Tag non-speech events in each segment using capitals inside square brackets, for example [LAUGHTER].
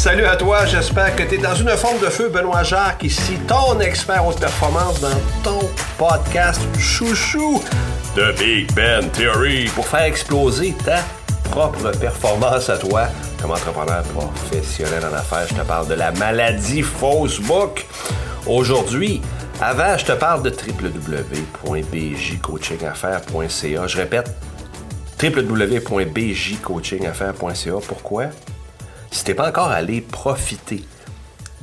Salut à toi, j'espère que tu es dans une forme de feu. Benoît Jacques ici, ton expert haute performance dans ton podcast chouchou de Big Ben Theory pour faire exploser ta propre performance à toi comme entrepreneur professionnel en affaires. Je te parle de la maladie Facebook. Aujourd'hui, avant, je te parle de www.bjcoachingaffaires.ca. Je répète, www.bjcoachingaffaires.ca. Pourquoi? Si tu n'es pas encore allé profiter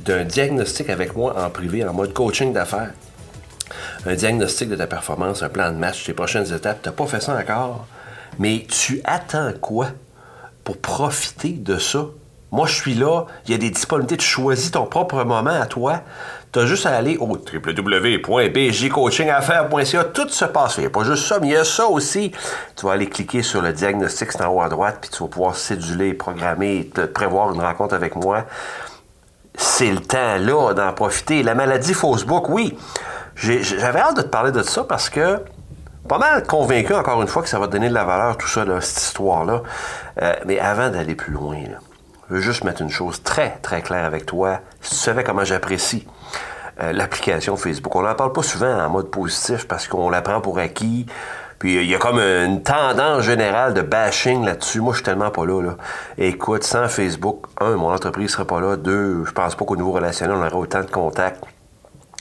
d'un diagnostic avec moi en privé, en mode coaching d'affaires, un diagnostic de ta performance, un plan de match, tes prochaines étapes, tu n'as pas fait ça encore, mais tu attends quoi pour profiter de ça? Moi, je suis là, il y a des disponibilités, tu choisis ton propre moment à toi. Tu as juste à aller au www.bjcoachingaffaires.ca. Tout se passe. Il n'y a pas juste ça, mais il y a ça aussi. Tu vas aller cliquer sur le diagnostic, c'est en haut à droite, puis tu vas pouvoir céduler, programmer, te prévoir une rencontre avec moi. C'est le temps là d'en profiter. La maladie Facebook, oui. J'avais hâte de te parler de ça parce que pas mal convaincu, encore une fois, que ça va te donner de la valeur, tout ça, cette histoire-là. Euh, mais avant d'aller plus loin, là, je veux juste mettre une chose très, très claire avec toi. Tu savais comment j'apprécie euh, l'application Facebook, on n'en parle pas souvent en mode positif parce qu'on la prend pour acquis. Puis il y a comme une tendance générale de bashing là-dessus. Moi, je suis tellement pas là, là. Écoute, sans Facebook, un, mon entreprise serait pas là. Deux, je pense pas qu'au niveau relationnel, on aurait autant de contacts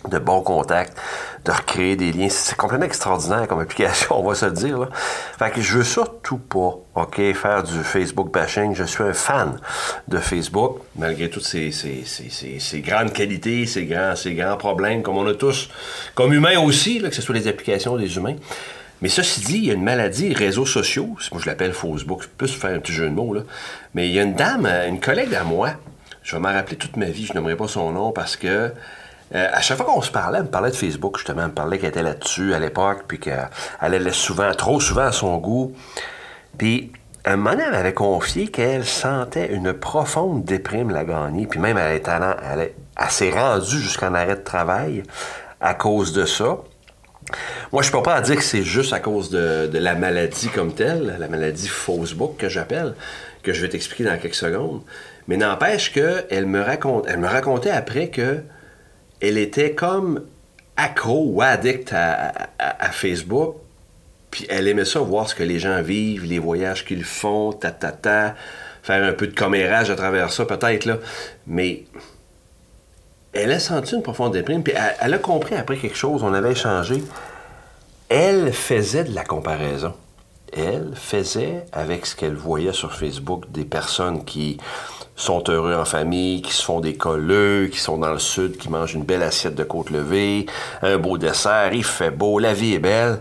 de bons contacts, de recréer des liens. C'est complètement extraordinaire comme application, [LAUGHS] on va se le dire. Fait que je veux surtout pas, OK, faire du Facebook bashing. Je suis un fan de Facebook, malgré toutes ces, grandes qualités, ces grands, problèmes, comme on a tous, comme humains aussi, que ce soit les applications des humains. Mais ceci dit, il y a une maladie, réseaux sociaux, moi je l'appelle Facebook, je peux faire un petit jeu de mots, là. mais il y a une dame, une collègue à moi, je vais m'en rappeler toute ma vie, je n'aimerais pas son nom parce que euh, à chaque fois qu'on se parlait, elle me parlait de Facebook, justement. Elle me parlait qu'elle était là-dessus à l'époque, puis qu'elle allait souvent, trop souvent à son goût. Puis, un moment donné, elle m'avait confié qu'elle sentait une profonde déprime la gagner. Puis même, elle, est elle, s'est rendue jusqu'en arrêt de travail à cause de ça. Moi, je ne peux pas dire que c'est juste à cause de, de, la maladie comme telle, la maladie Facebook que j'appelle, que je vais t'expliquer dans quelques secondes. Mais n'empêche qu'elle me, raconte, me racontait après que elle était comme accro ou addict à, Facebook. Puis elle aimait ça, voir ce que les gens vivent, les voyages qu'ils font, ta, ta, ta, faire un peu de commérage à travers ça, peut-être, là. Mais elle a senti une profonde déprime, puis elle, a compris après quelque chose, on avait échangé. Elle faisait de la comparaison. Elle faisait, avec ce qu'elle voyait sur Facebook, des personnes qui sont heureux en famille, qui se font des colleux, qui sont dans le sud, qui mangent une belle assiette de côte levée, un beau dessert, il fait beau, la vie est belle.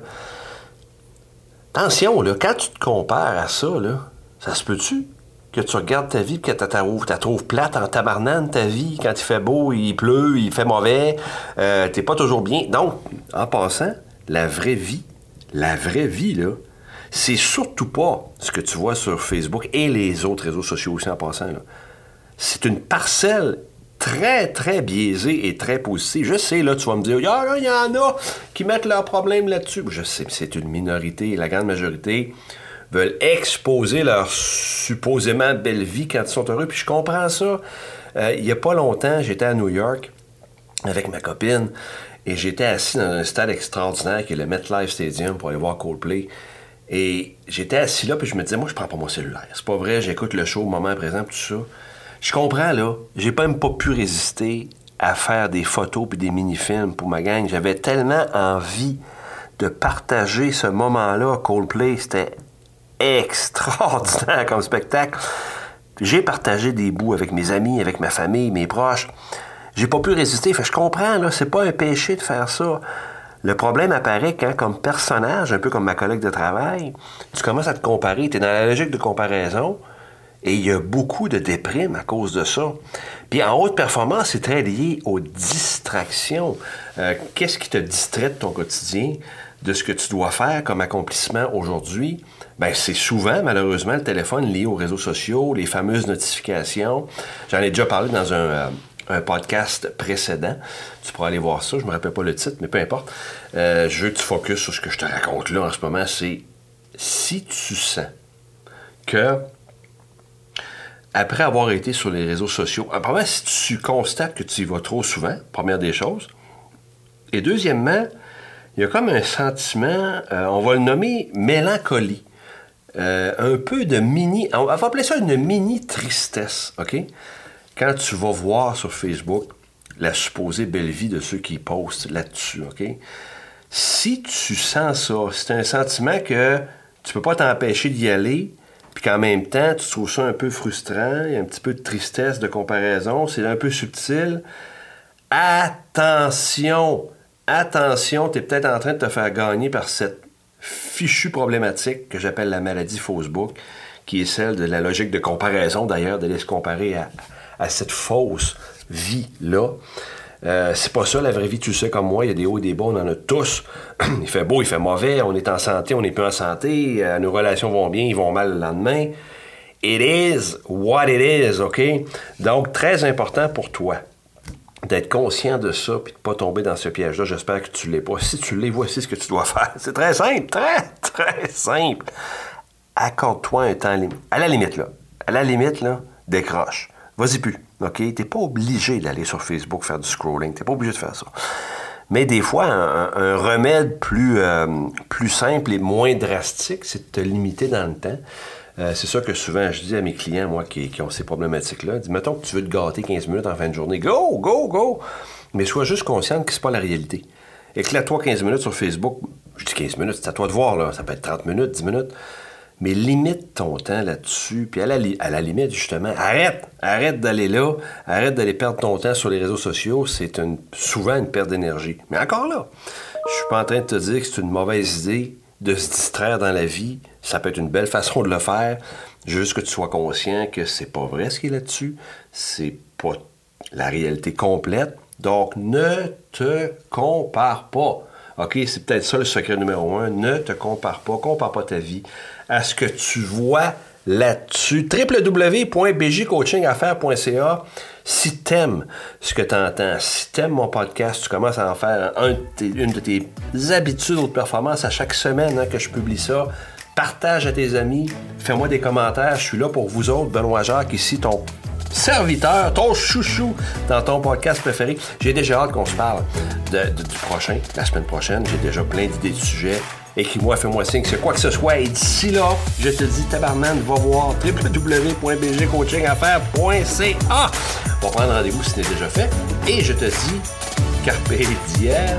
Attention, là, quand tu te compares à ça, ça se peut-tu que tu regardes ta vie et que tu la trouves plate en tabarnane ta vie quand il fait beau, il pleut, il fait mauvais, euh, t'es pas toujours bien? Donc, en passant, la vraie vie, la vraie vie, c'est surtout pas ce que tu vois sur Facebook et les autres réseaux sociaux aussi en passant. C'est une parcelle très, très biaisée et très positive. Je sais, là, tu vas me dire, il y en a qui mettent leurs problèmes là-dessus. Je sais, c'est une minorité. La grande majorité veulent exposer leur supposément belle vie quand ils sont heureux. Puis je comprends ça. Euh, il n'y a pas longtemps, j'étais à New York avec ma copine et j'étais assis dans un stade extraordinaire qui est le MetLife Stadium pour aller voir Coldplay. Et j'étais assis là, puis je me disais, moi, je prends pas mon cellulaire. C'est pas vrai, j'écoute le show au moment présent, tout ça. Je comprends, là. J'ai pas même pas pu résister à faire des photos puis des mini-films pour ma gang. J'avais tellement envie de partager ce moment-là. Coldplay, c'était extraordinaire comme spectacle. J'ai partagé des bouts avec mes amis, avec ma famille, mes proches. J'ai pas pu résister. Fait, je comprends, là, c'est pas un péché de faire ça. Le problème apparaît quand, comme personnage, un peu comme ma collègue de travail, tu commences à te comparer. Tu es dans la logique de comparaison. Et il y a beaucoup de déprime à cause de ça. Puis en haute performance, c'est très lié aux distractions. Euh, qu'est-ce qui te distrait de ton quotidien, de ce que tu dois faire comme accomplissement aujourd'hui? Ben, c'est souvent, malheureusement, le téléphone lié aux réseaux sociaux, les fameuses notifications. J'en ai déjà parlé dans un, euh, podcast précédent. Tu pourras aller voir ça. Je ne me rappelle pas le titre, mais peu importe. Euh, je veux que tu focuses sur ce que je te raconte là en ce moment. C'est si tu sens que après avoir été sur les réseaux sociaux, premièrement, si tu constates que tu y vas trop souvent, première des choses. Et deuxièmement, il y a comme un sentiment, euh, on va le nommer mélancolie. Euh, un peu de mini, on va appeler ça une mini tristesse, OK? Quand tu vas voir sur Facebook la supposée belle vie de ceux qui postent là-dessus, OK? Si tu sens ça, c'est un sentiment que tu peux pas t'empêcher d'y aller, puis qu'en même temps, tu trouves ça un peu frustrant, il y a un petit peu de tristesse de comparaison, c'est un peu subtil. Attention! Attention, tu es peut-être en train de te faire gagner par cette fichue problématique que j'appelle la maladie Facebook, qui est celle de la logique de comparaison, d'ailleurs, d'aller se comparer à, cette fausse vie-là. Euh, c'est pas ça la vraie vie, tu sais comme moi, il y a des hauts et des bas, on en a tous. [CLEARS THROAT] il fait beau, il fait mauvais, on est en santé, on n'est plus en santé, euh, nos relations vont bien, ils vont mal le lendemain. It is what it is, OK? Donc, très important pour toi d'être conscient de ça puis de pas tomber dans ce piège-là. J'espère que tu l'es pas. Si tu l'es, voici ce que tu dois [LAUGHS] faire. C'est très simple, très, très simple. Accorde-toi un temps limite. À la limite, là. À la limite, là, décroche. Vas-y plus. OK? T'es pas obligé d'aller sur Facebook faire du scrolling. T'es pas obligé de faire ça. Mais des fois, un, remède plus, euh, plus simple et moins drastique, c'est de te limiter dans le temps. Euh, c'est ça que souvent je dis à mes clients, moi, qui, ont ces problématiques-là. Dis, mettons que tu veux te gâter 15 minutes en fin de journée. Go, go, go! Mais sois juste conscient que c'est pas la réalité. Éclate-toi 15 minutes sur Facebook. Je dis 15 minutes, c'est à toi de voir, là. Ça peut être 30 minutes, 10 minutes mais limite ton temps là-dessus. Puis à la, limite, justement, arrête, arrête d'aller là, arrête d'aller perdre ton temps sur les réseaux sociaux. C'est souvent une perte d'énergie. Mais encore là, je suis pas en train de te dire que c'est une mauvaise idée de se distraire dans la vie. Ça peut être une belle façon de le faire. Juste que tu sois conscient que c'est pas vrai ce qui est là-dessus. C'est pas la réalité complète. Donc, ne te compare pas. OK, c'est peut-être ça le secret numéro un. Ne te compare pas. Compare pas ta vie à ce que tu vois là-dessus. www.bjcoachingaffaires.ca si t'aimes ce que tu entends, si t'aimes mon podcast, tu commences à en faire une de tes habitudes ou de performance à chaque semaine hein, que je publie ça, partage à tes amis, fais-moi des commentaires, je suis là pour vous autres, Benoît Jacques, ici ton serviteur, ton chouchou dans ton podcast préféré. J'ai déjà hâte qu'on se parle du prochain, la semaine prochaine. J'ai déjà plein d'idées de sujets. Écris-moi, fais-moi signe, c'est quoi que ce soit. Et d'ici là, je te dis, tabarman, va voir www.bgcoachingaffaires.ca. On va prendre rendez-vous si ce n'est déjà fait. Et je te dis, carpe diem.